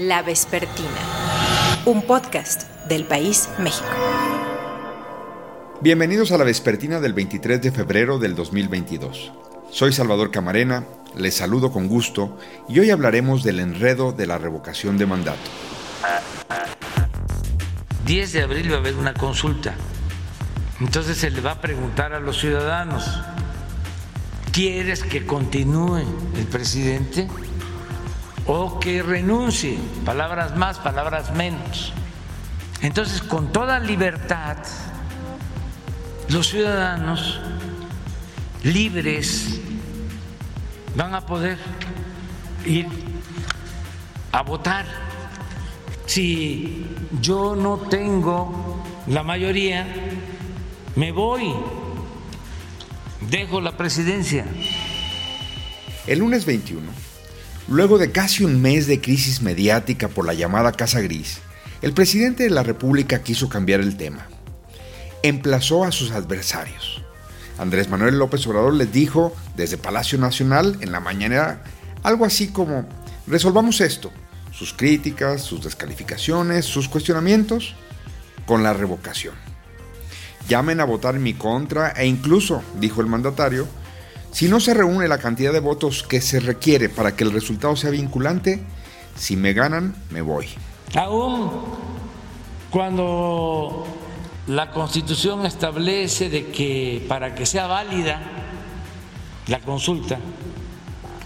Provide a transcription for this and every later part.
La Vespertina, un podcast del País México. Bienvenidos a la Vespertina del 23 de febrero del 2022. Soy Salvador Camarena, les saludo con gusto y hoy hablaremos del enredo de la revocación de mandato. 10 de abril va a haber una consulta. Entonces se le va a preguntar a los ciudadanos, ¿quieres que continúe el presidente? O que renuncie, palabras más, palabras menos. Entonces, con toda libertad, los ciudadanos libres van a poder ir a votar. Si yo no tengo la mayoría, me voy, dejo la presidencia. El lunes 21 Luego de casi un mes de crisis mediática por la llamada Casa Gris, el presidente de la República quiso cambiar el tema. Emplazó a sus adversarios. Andrés Manuel López Obrador les dijo desde Palacio Nacional en la mañana algo así como, resolvamos esto, sus críticas, sus descalificaciones, sus cuestionamientos, con la revocación. Llamen a votar en mi contra e incluso, dijo el mandatario, si no se reúne la cantidad de votos que se requiere para que el resultado sea vinculante, si me ganan, me voy. Aún cuando la Constitución establece de que para que sea válida la consulta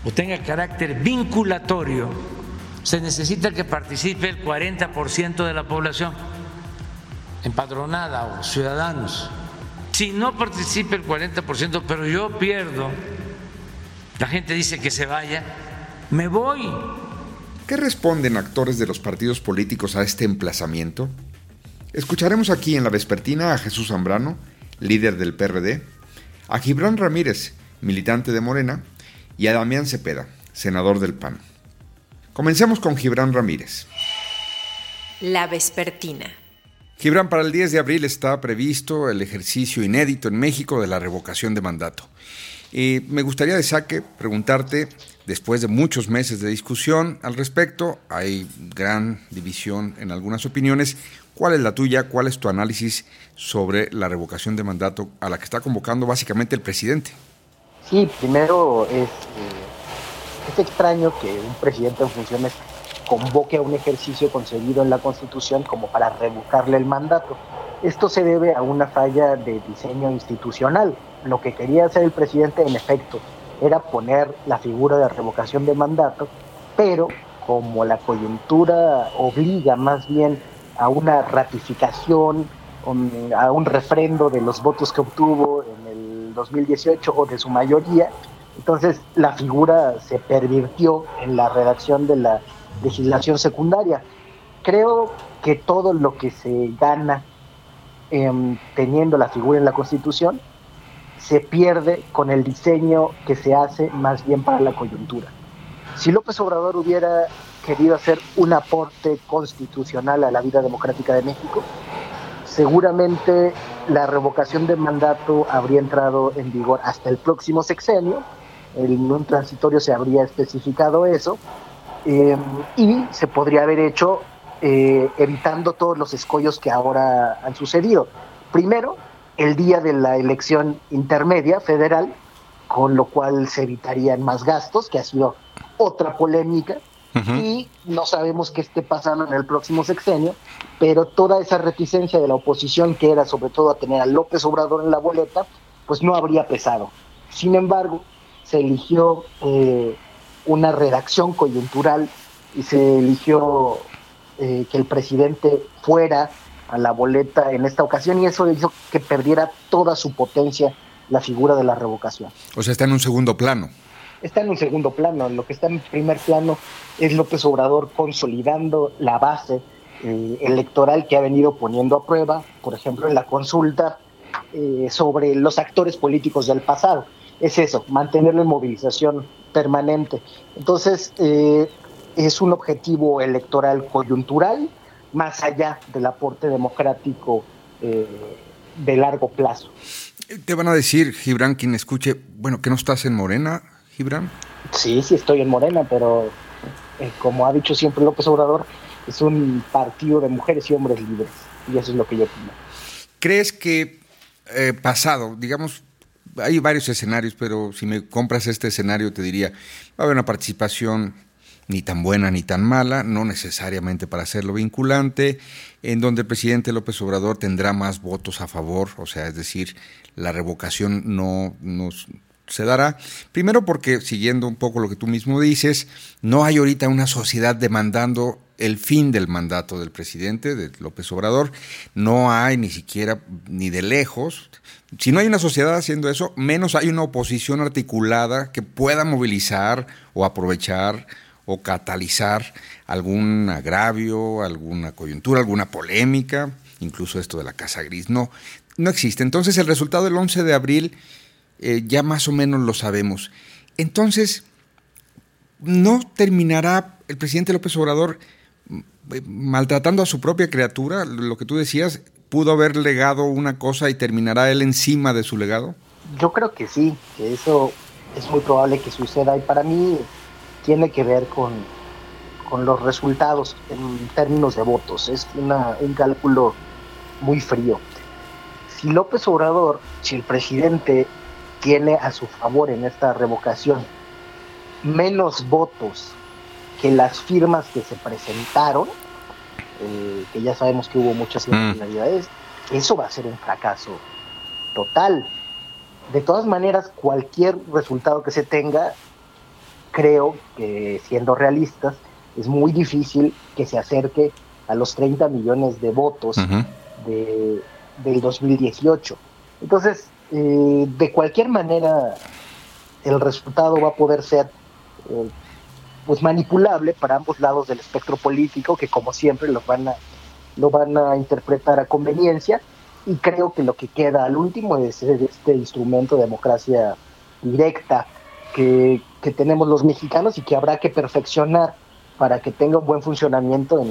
o tenga carácter vinculatorio, se necesita que participe el 40% de la población empadronada o ciudadanos si no participa el 40%, pero yo pierdo, la gente dice que se vaya, me voy. ¿Qué responden actores de los partidos políticos a este emplazamiento? Escucharemos aquí en la vespertina a Jesús Zambrano, líder del PRD, a Gibran Ramírez, militante de Morena, y a Damián Cepeda, senador del PAN. Comencemos con Gibran Ramírez. La vespertina. Gibran, para el 10 de abril está previsto el ejercicio inédito en México de la revocación de mandato. Y me gustaría de saque preguntarte, después de muchos meses de discusión al respecto, hay gran división en algunas opiniones, ¿cuál es la tuya? ¿Cuál es tu análisis sobre la revocación de mandato a la que está convocando básicamente el presidente? Sí, primero es, eh, es extraño que un presidente en funciones convoque a un ejercicio concebido en la Constitución como para revocarle el mandato. Esto se debe a una falla de diseño institucional. Lo que quería hacer el presidente, en efecto, era poner la figura de revocación de mandato, pero como la coyuntura obliga más bien a una ratificación, a un refrendo de los votos que obtuvo en el 2018 o de su mayoría, entonces la figura se pervirtió en la redacción de la legislación secundaria. Creo que todo lo que se gana em, teniendo la figura en la Constitución se pierde con el diseño que se hace más bien para la coyuntura. Si López Obrador hubiera querido hacer un aporte constitucional a la vida democrática de México, seguramente la revocación de mandato habría entrado en vigor hasta el próximo sexenio, en un transitorio se habría especificado eso, eh, y se podría haber hecho eh, evitando todos los escollos que ahora han sucedido. Primero, el día de la elección intermedia federal, con lo cual se evitarían más gastos, que ha sido otra polémica, y no sabemos qué esté pasando en el próximo sexenio, pero toda esa reticencia de la oposición, que era sobre todo a tener a López Obrador en la boleta, pues no habría pesado. Sin embargo, se eligió eh, una redacción coyuntural y se eligió eh, que el presidente fuera a la boleta en esta ocasión y eso hizo que perdiera toda su potencia la figura de la revocación. O sea, está en un segundo plano. Está en un segundo plano. Lo que está en primer plano es López Obrador consolidando la base eh, electoral que ha venido poniendo a prueba, por ejemplo, en la consulta eh, sobre los actores políticos del pasado. Es eso, mantenerlo en movilización permanente. Entonces, eh, es un objetivo electoral coyuntural, más allá del aporte democrático eh, de largo plazo. Te van a decir, Gibran, quien escuche, bueno, que no estás en Morena, Gibran. Sí, sí estoy en Morena, pero eh, como ha dicho siempre López Obrador, es un partido de mujeres y hombres libres. Y eso es lo que yo opino. ¿Crees que eh, pasado, digamos, hay varios escenarios, pero si me compras este escenario te diría, va a haber una participación ni tan buena ni tan mala, no necesariamente para hacerlo vinculante, en donde el presidente López Obrador tendrá más votos a favor, o sea, es decir, la revocación no, se dará. Primero porque, siguiendo un poco lo que tú mismo dices, no hay ahorita una sociedad demandando el fin del mandato del presidente, de López Obrador. No hay ni siquiera, ni de lejos. Si no hay una sociedad haciendo eso, menos hay una oposición articulada que pueda movilizar o aprovechar o catalizar algún agravio, alguna coyuntura, alguna polémica, incluso esto de la Casa Gris. No, no existe. Entonces el resultado del 11 de abril eh, ya más o menos lo sabemos. Entonces, ¿no terminará el presidente López Obrador maltratando a su propia criatura? Lo que tú decías, ¿pudo haber legado una cosa y terminará él encima de su legado? Yo creo que sí, que eso es muy probable que suceda y para mí tiene que ver con, con los resultados en términos de votos. Es un cálculo muy frío. Si López Obrador, si el presidente tiene a su favor en esta revocación menos votos que las firmas que se presentaron, eh, que ya sabemos que hubo muchas mm. irregularidades, eso va a ser un fracaso total. De todas maneras, cualquier resultado que se tenga, creo que siendo realistas, es muy difícil que se acerque a los 30 millones de votos de, del 2018. Entonces, eh, de cualquier manera el resultado va a poder ser eh, pues manipulable para ambos lados del espectro político que como siempre lo van a lo van a interpretar a conveniencia y creo que lo que queda al último es este instrumento de democracia directa que, que tenemos los mexicanos y que habrá que perfeccionar para que tenga un buen funcionamiento en,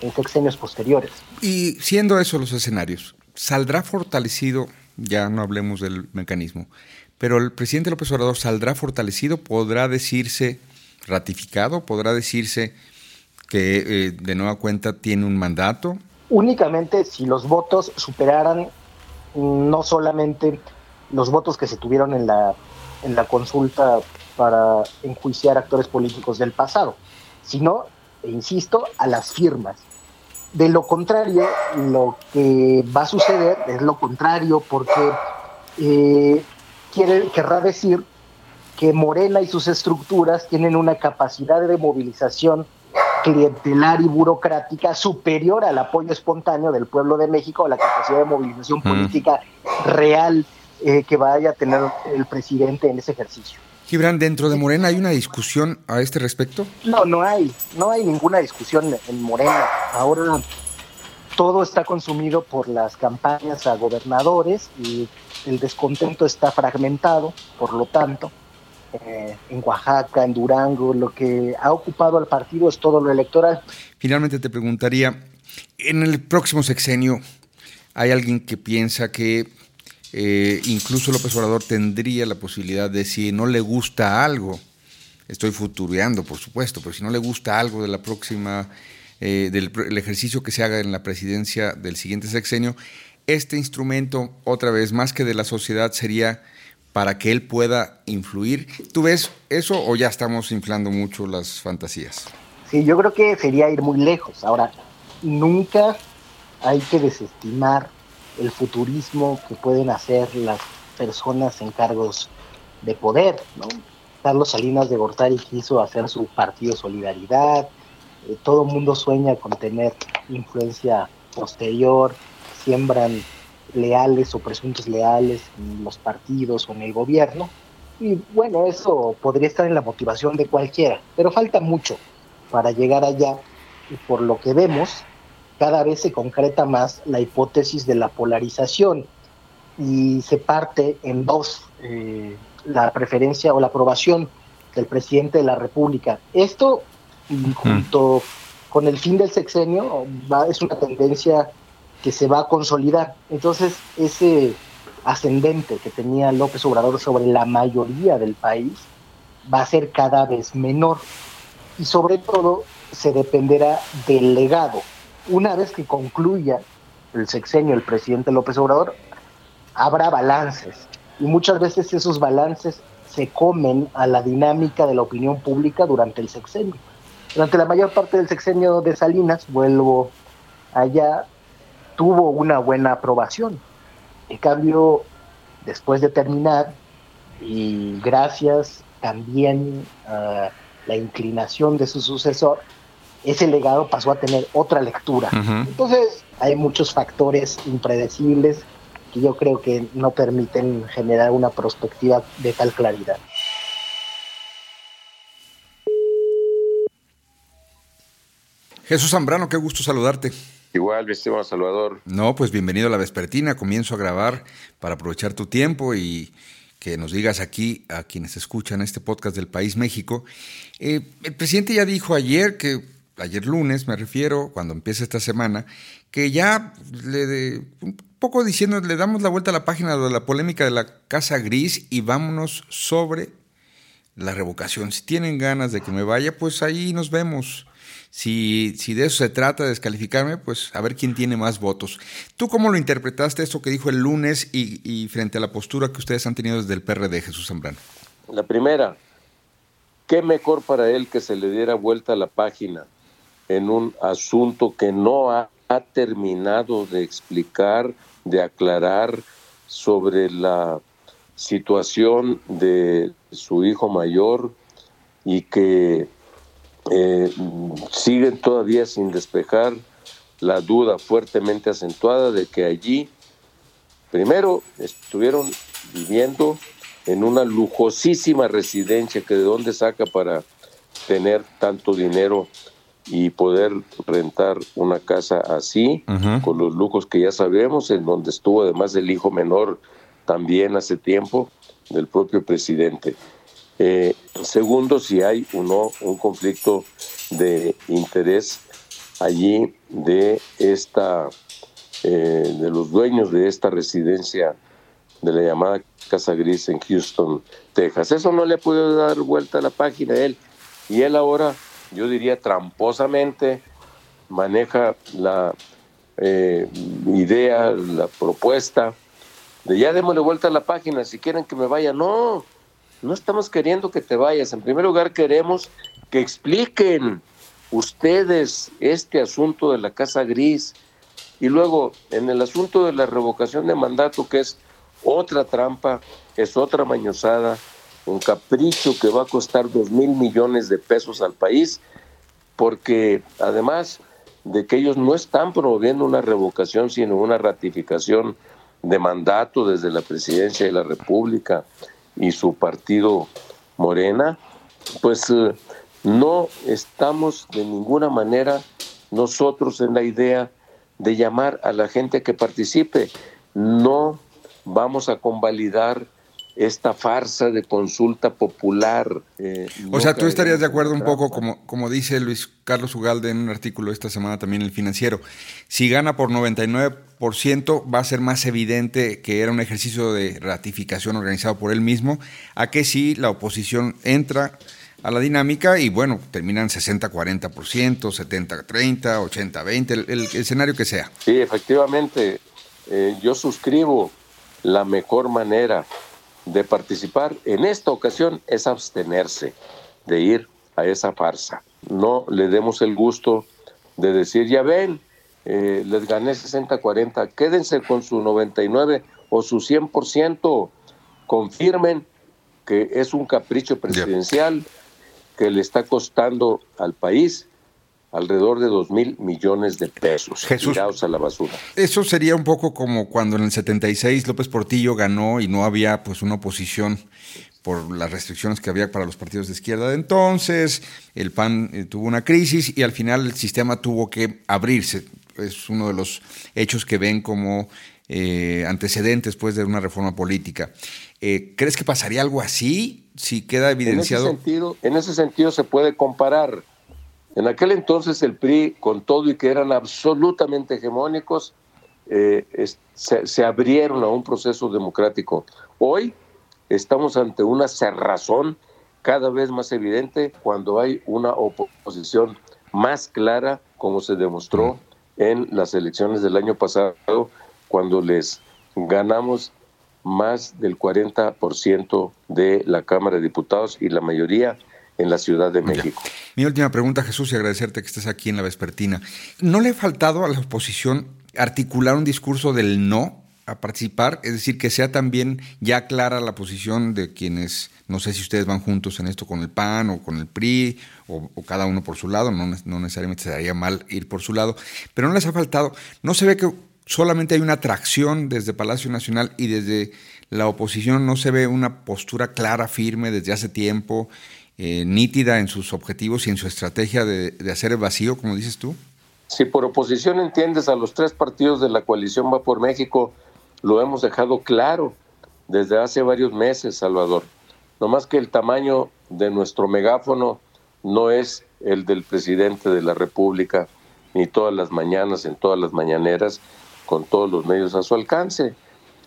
en sexenios posteriores. Y siendo esos los escenarios, ¿saldrá fortalecido ya no hablemos del mecanismo, pero el presidente López Obrador saldrá fortalecido, podrá decirse ratificado, podrá decirse que eh, de nueva cuenta tiene un mandato. Únicamente si los votos superaran no solamente los votos que se tuvieron en la, en la consulta para enjuiciar actores políticos del pasado, sino, e insisto, a las firmas. De lo contrario, lo que va a suceder es lo contrario, porque eh, querrá decir que Morena y sus estructuras tienen una capacidad de movilización clientelar y burocrática superior al apoyo espontáneo del pueblo de México, a la capacidad de movilización política real eh, que vaya a tener el presidente en ese ejercicio. Gibran, dentro de Morena hay una discusión a este respecto? No, no hay, no hay ninguna discusión en Morena. Ahora todo está consumido por las campañas a gobernadores y el descontento está fragmentado, por lo tanto, en Oaxaca, en Durango, lo que ha ocupado al partido es todo lo electoral. Finalmente te preguntaría, en el próximo sexenio, ¿hay alguien que piensa que eh, incluso López Obrador tendría la posibilidad de si no le gusta algo, estoy futureando por supuesto, pero si no le gusta algo de la próxima, eh, del ejercicio que se haga en la presidencia del siguiente sexenio, este instrumento, otra vez, más que de la sociedad, sería para que él pueda influir. ¿Tú ves eso o ya estamos inflando mucho las fantasías? Sí, yo creo que sería ir muy lejos. Ahora, nunca hay que desestimar el futurismo que pueden hacer las personas en cargos de poder. ¿no? Carlos Salinas de Gortari quiso hacer su partido Solidaridad, eh, todo mundo sueña con tener influencia posterior, siembran leales o presuntos leales en los partidos o en el gobierno. Y bueno, eso podría estar en la motivación de cualquiera, pero falta mucho para llegar allá y por lo que vemos, cada vez se concreta más la hipótesis de la polarización y se parte en dos eh, la preferencia o la aprobación del presidente de la República. Esto, junto con el fin del sexenio, va, es una tendencia que se va a consolidar. Entonces, ese ascendente que tenía López Obrador sobre la mayoría del país va a ser cada vez menor. y sobre todo se dependerá del legado. Una vez que concluya el sexenio el presidente López Obrador, habrá balances y muchas veces esos balances se comen a la dinámica de la opinión pública durante el sexenio. Durante la mayor parte del sexenio de Salinas, vuelvo allá, tuvo una buena aprobación. En cambio, después de terminar, y gracias también a la inclinación de su sucesor, ese legado pasó a tener otra lectura. Entonces, hay muchos factores impredecibles que yo creo que no permiten generar una perspectiva de tal claridad. Jesús Zambrano, qué gusto saludarte. Igual, mi estimado Salvador. No, pues bienvenido a la Vespertina. Comienzo a grabar para aprovechar tu tiempo y que nos digas aquí a quienes escuchan este podcast del País México. Eh, el presidente ya dijo ayer que, ayer lunes me refiero, cuando empieza esta semana, que ya le de, un poco diciendo, le damos la vuelta a la página de la polémica de la Casa Gris y vámonos sobre la revocación. Si tienen ganas de que me vaya, pues ahí nos vemos. Si, si de eso se trata, de descalificarme, pues a ver quién tiene más votos. ¿Tú cómo lo interpretaste esto que dijo el lunes y, frente a la postura que ustedes han tenido desde el PRD, Jesús Zambrano? La primera, qué mejor para él que se le diera vuelta a la página en un asunto que no ha terminado de explicar, de aclarar sobre la situación de su hijo mayor y que eh, siguen todavía sin despejar la duda fuertemente acentuada de que allí, primero, estuvieron viviendo en una lujosísima residencia que de dónde saca para tener tanto dinero y poder rentar una casa así, con los lujos que ya sabemos, en donde estuvo además el hijo menor también hace tiempo del propio presidente. Eh, segundo, si hay o no un conflicto de interés allí de esta eh, de los dueños de esta residencia de la llamada Casa Gris en Houston, Texas. Eso no le podido dar vuelta a la página a él. Y él ahora, yo diría tramposamente, maneja la eh, idea, la propuesta de ya démosle vuelta a la página, si quieren que me vaya. No, no estamos queriendo que te vayas. En primer lugar, queremos que expliquen ustedes este asunto de la Casa Gris. Y luego, en el asunto de la revocación de mandato, que es otra trampa, es otra mañosada, un capricho que va a costar dos mil millones de pesos al país, porque además de que ellos no están promoviendo una revocación, sino una ratificación de mandato desde la presidencia de la República, y su partido Morena, pues eh, no estamos de ninguna manera nosotros en la idea de llamar a la gente que participe. No vamos a convalidar esta farsa de consulta popular. Eh, o sea, tú estarías de acuerdo un poco, como, como dice Luis Carlos Ugalde en un artículo esta semana también en el financiero, si gana por 99% va a ser más evidente que era un ejercicio de ratificación organizado por él mismo, a que si la oposición entra a la dinámica y bueno, terminan 60-40%, 70-30, 80-20, el, el, escenario que sea. Sí, efectivamente, eh, yo suscribo la mejor manera de participar en esta ocasión es abstenerse de ir a esa farsa. No le demos el gusto de decir, ya ven, eh, les gané 60-40, quédense con su 99 o su 100%, confirmen que es un capricho presidencial que le está costando al país alrededor de dos mil millones de pesos Jesús, tirados a la basura. Eso sería un poco como cuando en el 76 López Portillo ganó y no había pues una oposición por las restricciones que había para los partidos de izquierda de entonces, el PAN eh, tuvo una crisis y al final el sistema tuvo que abrirse. Es uno de los hechos que ven como eh, antecedentes pues, de una reforma política. Eh, ¿Crees que pasaría algo así si queda evidenciado? En ese sentido, en ese sentido se puede comparar en aquel entonces el PRI, con todo y que eran absolutamente hegemónicos, eh, se, abrieron a un proceso democrático. Hoy estamos ante una cerrazón cada vez más evidente cuando hay una oposición más clara, como se demostró en las elecciones del año pasado, cuando les ganamos más del 40% de la Cámara de Diputados y la mayoría en la Ciudad de México. Mi última pregunta, Jesús, y agradecerte que estés aquí en la vespertina. ¿No le ha faltado a la oposición articular un discurso del no a participar? Es decir, que sea también ya clara la posición de quienes, no sé si ustedes van juntos en esto con el PAN o con el PRI, o, cada uno por su lado, no, no necesariamente se daría mal ir por su lado, pero no les ha faltado, no se ve que solamente hay una atracción desde Palacio Nacional y desde la oposición no se ve una postura clara, firme desde hace tiempo, eh, nítida en sus objetivos y en su estrategia de, hacer el vacío, como dices tú? Si por oposición entiendes a los tres partidos de la coalición Va por México, lo hemos dejado claro desde hace varios meses, Salvador. No más que el tamaño de nuestro megáfono no es el del presidente de la República, ni todas las mañanas, en todas las mañaneras, con todos los medios a su alcance.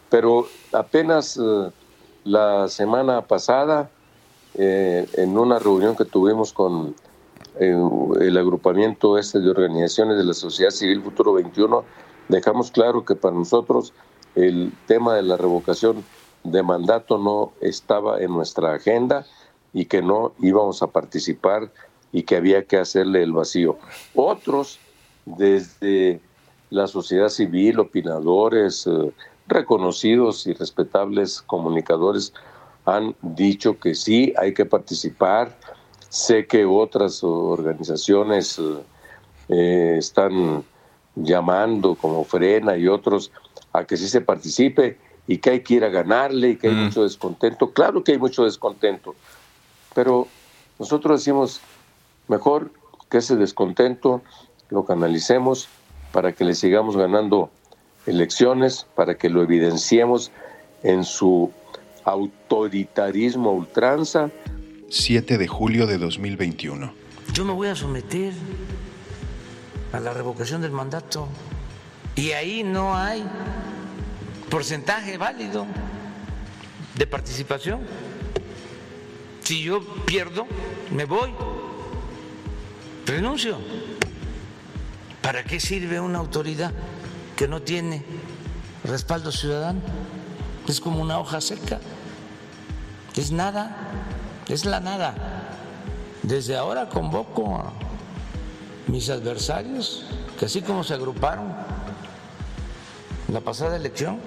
Pero apenas eh, la semana pasada, eh, en una reunión que tuvimos con eh, el agrupamiento este de organizaciones de la sociedad civil Futuro 21, dejamos claro que para nosotros el tema de la revocación de mandato no estaba en nuestra agenda y que no íbamos a participar y que había que hacerle el vacío. Otros, desde la sociedad civil, opinadores, eh, reconocidos y respetables comunicadores han dicho que sí, hay que participar. Sé que otras organizaciones eh, están llamando, como Frena y otros, a que sí se participe y que hay que ir a ganarle y que hay mm. mucho descontento. Claro que hay mucho descontento, pero nosotros decimos, mejor que ese descontento lo canalicemos para que le sigamos ganando elecciones, para que lo evidenciemos en su autoritarismo ultranza. 7 de julio de 2021. Yo me voy a someter a la revocación del mandato y ahí no hay porcentaje válido de participación. Si yo pierdo, me voy, renuncio. ¿Para qué sirve una autoridad que no tiene respaldo ciudadano? Es como una hoja seca. Es nada, es la nada. Desde ahora convoco a mis adversarios, que así como se agruparon en la pasada elección.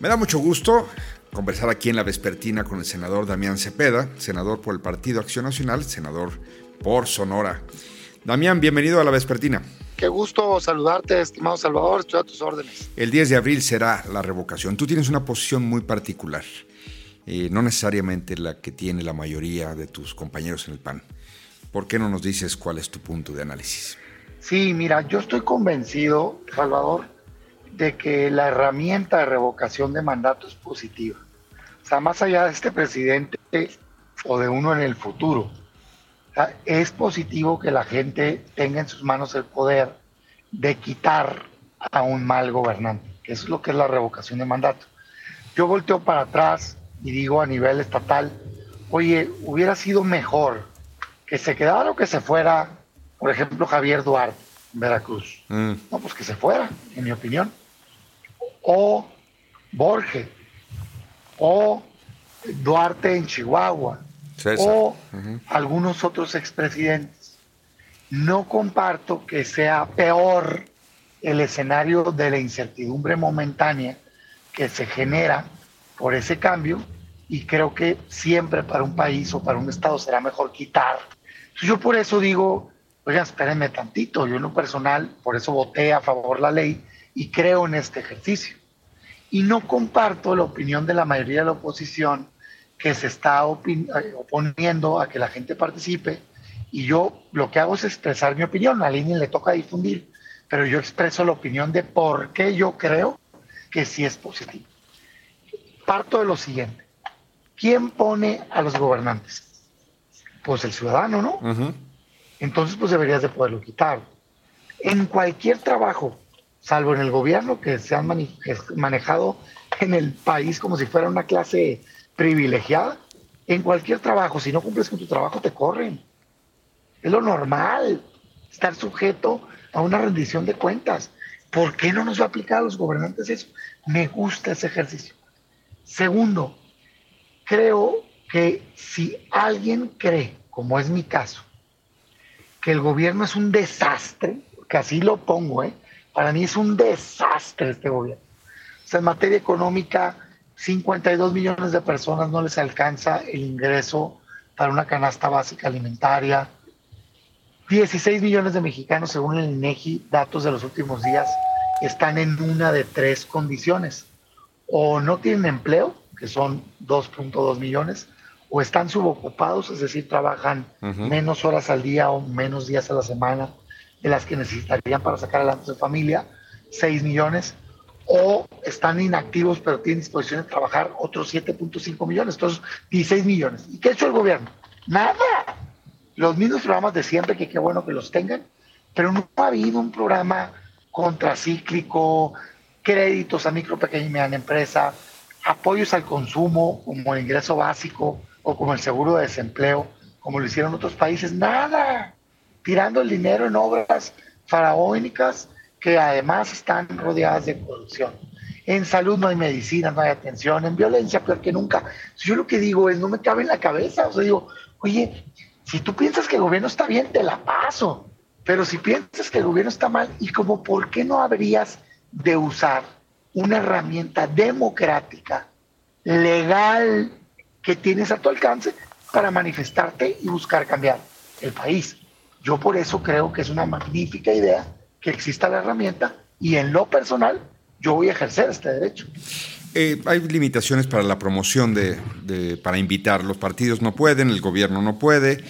Me da mucho gusto conversar aquí en la vespertina con el senador Damián Cepeda, senador por el Partido Acción Nacional, senador por Sonora. Damián, bienvenido a la vespertina. Qué gusto saludarte, estimado Salvador, estoy a tus órdenes. El 10 de abril será la revocación. Tú tienes una posición muy particular, eh, no necesariamente la que tiene la mayoría de tus compañeros en el PAN. ¿Por qué no nos dices cuál es tu punto de análisis? Sí, mira, yo estoy convencido, Salvador, de que la herramienta de revocación de mandato es positiva. O sea, más allá de este presidente o de uno en el futuro, es positivo que la gente tenga en sus manos el poder de quitar a un mal gobernante, eso es lo que es la revocación de mandato. Yo volteo para atrás y digo a nivel estatal, oye, hubiera sido mejor que se quedara o que se fuera, por ejemplo, Javier Duarte en Veracruz. Mm. No, pues que se fuera, en mi opinión. O Borges, o Duarte en Chihuahua, o algunos otros expresidentes. No comparto que sea peor el escenario de la incertidumbre momentánea que se genera por ese cambio y creo que siempre para un país o para un estado será mejor quitar. yo por eso digo, oigan, espérenme tantito, yo en lo personal, por eso voté a favor la ley y creo en este ejercicio. Y no comparto la opinión de la mayoría de la oposición que se está eh, oponiendo a que la gente participe y yo lo que hago es expresar mi opinión, a alguien le toca difundir, pero yo expreso la opinión de por qué yo creo que sí es positivo. Parto de lo siguiente, ¿quién pone a los gobernantes? Pues el ciudadano, ¿no? Entonces pues deberías de poderlo quitar. En cualquier trabajo, salvo en el gobierno, que se han manejado en el país como si fuera una clase privilegiada, En cualquier trabajo, si no cumples con tu trabajo, te corren. Es lo normal, estar sujeto a una rendición de cuentas. ¿Por qué no nos va a aplicar a los gobernantes eso? Me gusta ese ejercicio. Segundo, creo que si alguien cree, como es mi caso, que el gobierno es un desastre, que así lo pongo, ¿eh? para mí es un desastre este gobierno. O sea, en materia económica, 52 millones de personas no les alcanza el ingreso para una canasta básica alimentaria. 16 millones de mexicanos, según el INEGI, datos de los últimos días, están en una de tres condiciones. O no tienen empleo, que son 2.2 millones, o están subocupados, es decir, trabajan menos horas al día o menos días a la semana de las que necesitarían para sacar adelante su familia, 6 millones, o están inactivos pero tienen disposición de trabajar otros 7.5 millones, entonces 16 millones. ¿Y qué ha hecho el gobierno? Nada. Los mismos programas de siempre, que qué bueno que los tengan, pero no ha habido un programa contracíclico, créditos a micro, pequeña y mediana empresa, apoyos al consumo como el ingreso básico o como el seguro de desempleo, como lo hicieron otros países, nada, tirando el dinero en obras faraónicas que además están rodeadas de corrupción. En salud no hay medicina, no hay atención, en violencia peor que nunca. Yo lo que digo es, no me cabe en la cabeza, o sea, digo, oye, si tú piensas que el gobierno está bien, te la paso, pero si piensas que el gobierno está mal, ¿y como por qué no habrías de usar una herramienta democrática, legal, que tienes a tu alcance para manifestarte y buscar cambiar el país? Yo por eso creo que es una magnífica idea que exista la herramienta y en lo personal yo voy a ejercer este derecho. Eh, hay limitaciones para la promoción de, para invitar. Los partidos no pueden, el gobierno no puede.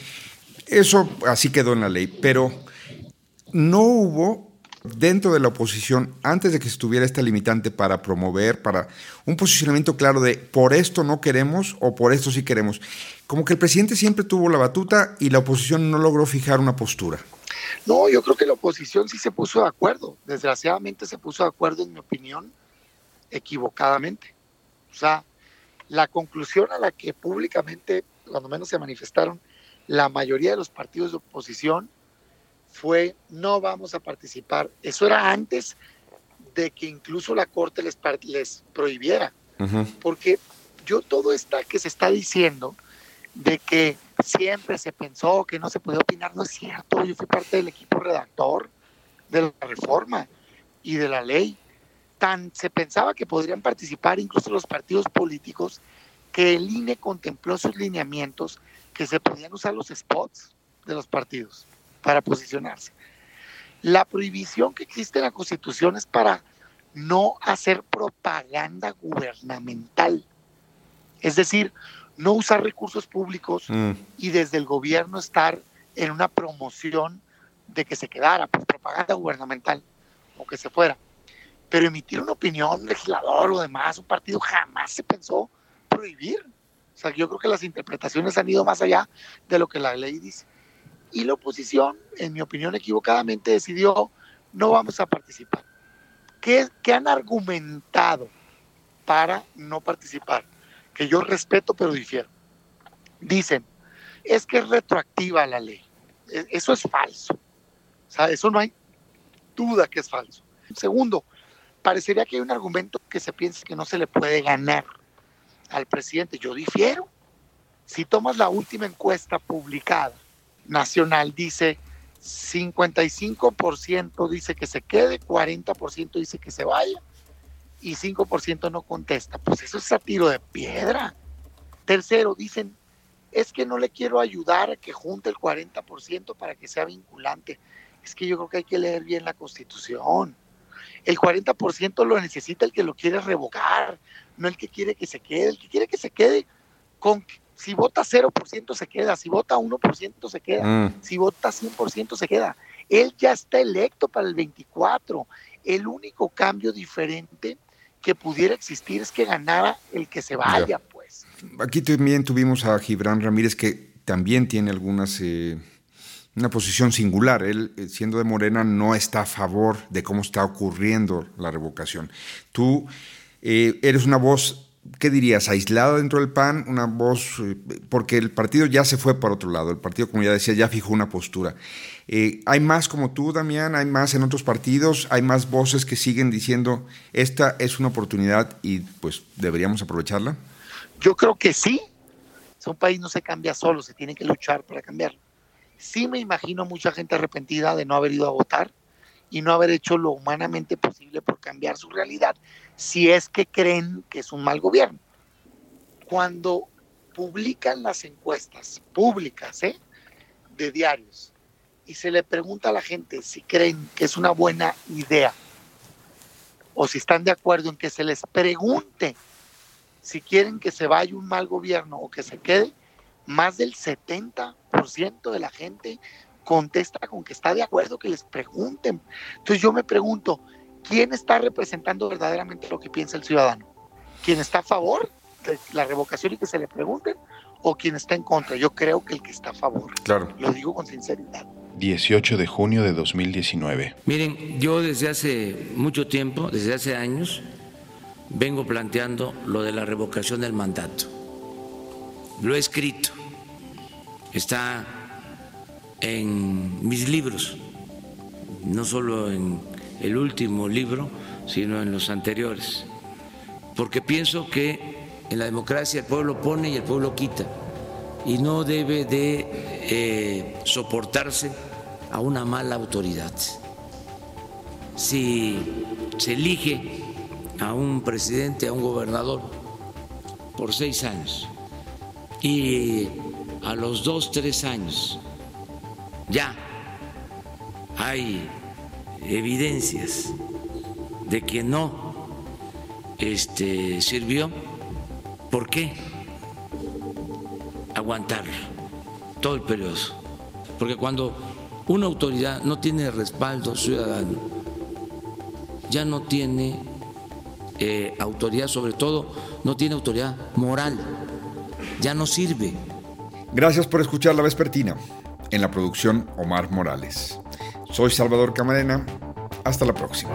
Eso así quedó en la ley, pero no hubo dentro de la oposición, antes de que estuviera esta limitante para promover, para un posicionamiento claro de por esto no queremos o por esto sí queremos. Como que el presidente siempre tuvo la batuta y la oposición no logró fijar una postura. No, yo creo que la oposición sí se puso de acuerdo. Desgraciadamente se puso de acuerdo, en mi opinión, equivocadamente. O sea, la conclusión a la que públicamente, cuando menos se manifestaron, la mayoría de los partidos de oposición fue no vamos a participar. Eso era antes de que incluso la Corte les, les prohibiera. Porque yo todo esto que se está diciendo de que siempre se pensó que no se podía opinar, no es cierto. Yo fui parte del equipo redactor de la reforma y de la ley. Tan se pensaba que podrían participar incluso los partidos políticos que el INE contempló sus lineamientos que se podían usar los spots de los partidos para posicionarse. La prohibición que existe en la Constitución es para no hacer propaganda gubernamental. Es decir, no usar recursos públicos mm. y desde el gobierno estar en una promoción de que se quedara por propaganda gubernamental o que se fuera. Pero emitir una opinión, legislador o demás, un partido jamás se pensó prohibir. O sea, yo creo que las interpretaciones han ido más allá de lo que la ley dice. Y la oposición, en mi opinión equivocadamente, decidió no vamos a participar. ¿Qué, qué han argumentado para no participar? que yo respeto pero difiero. Dicen, es que es retroactiva la ley. E, eso es falso. O sea, eso no hay duda que es falso. Segundo, parecería que hay un argumento que se piensa que no se le puede ganar al presidente. Yo difiero. Si tomas la última encuesta publicada nacional, dice 55% dice que se quede, 40% dice que se vaya y 5% no contesta. Pues eso es a tiro de piedra. Tercero, dicen, es que no le quiero ayudar a que junte el 40% para que sea vinculante. Es que yo creo que hay que leer bien la constitución. El 40% lo necesita el que lo quiere revocar, no el que quiere que se quede. El que quiere que se quede, con, si vota 0% se queda, si vota 1% se queda, mm. si vota 100% se queda. Él ya está electo para el 24. El único cambio diferente que pudiera existir es que ganara el que se vaya, pues. Aquí también tuvimos a Gibran Ramírez que también tiene algunas eh, una posición singular. Él, eh, siendo de Morena, no está a favor de cómo está ocurriendo la revocación. Tú eh, eres una voz ¿qué dirías? ¿Aislada dentro del PAN? Una voz, eh, porque el partido ya se fue por otro lado, el partido, como ya decía, ya fijó una postura. Eh, ¿Hay más como tú, Damián? ¿Hay más en otros partidos? ¿Hay más voces que siguen diciendo, esta es una oportunidad y pues deberíamos aprovecharla? Yo creo que sí. Un país no se cambia solo, se tiene que luchar para cambiarlo. Sí me imagino mucha gente arrepentida de no haber ido a votar y no haber hecho lo humanamente posible por cambiar su realidad, si es que creen que es un mal gobierno. Cuando publican las encuestas públicas ¿eh? de diarios y se le pregunta a la gente si creen que es una buena idea o si están de acuerdo en que se les pregunte si quieren que se vaya un mal gobierno o que se quede, más del 70% de la gente contesta con que está de acuerdo que les pregunten. Entonces yo me pregunto, ¿quién está representando verdaderamente lo que piensa el ciudadano? ¿Quién está a favor de la revocación y que se le pregunten? ¿O quién está en contra? Yo creo que el que está a favor. Claro. Lo digo con sinceridad. 18 de junio de 2019. Miren, yo desde hace mucho tiempo, desde hace años, vengo planteando lo de la revocación del mandato. Lo he escrito. Está en mis libros, no solo en el último libro, sino en los anteriores, porque pienso que en la democracia el pueblo pone y el pueblo quita, y no debe de eh, soportarse a una mala autoridad. Si se elige a un presidente, a un gobernador, por seis años, y a los dos, tres años ya hay evidencias de que no este, sirvió, ¿por qué aguantar todo el periodo? Porque cuando una autoridad no tiene respaldo ciudadano, ya no tiene eh, autoridad, sobre todo no tiene autoridad moral, ya no sirve. Gracias por escuchar La Vespertina. En la producción, Omar Morales. Soy Salvador Camarena. Hasta la próxima.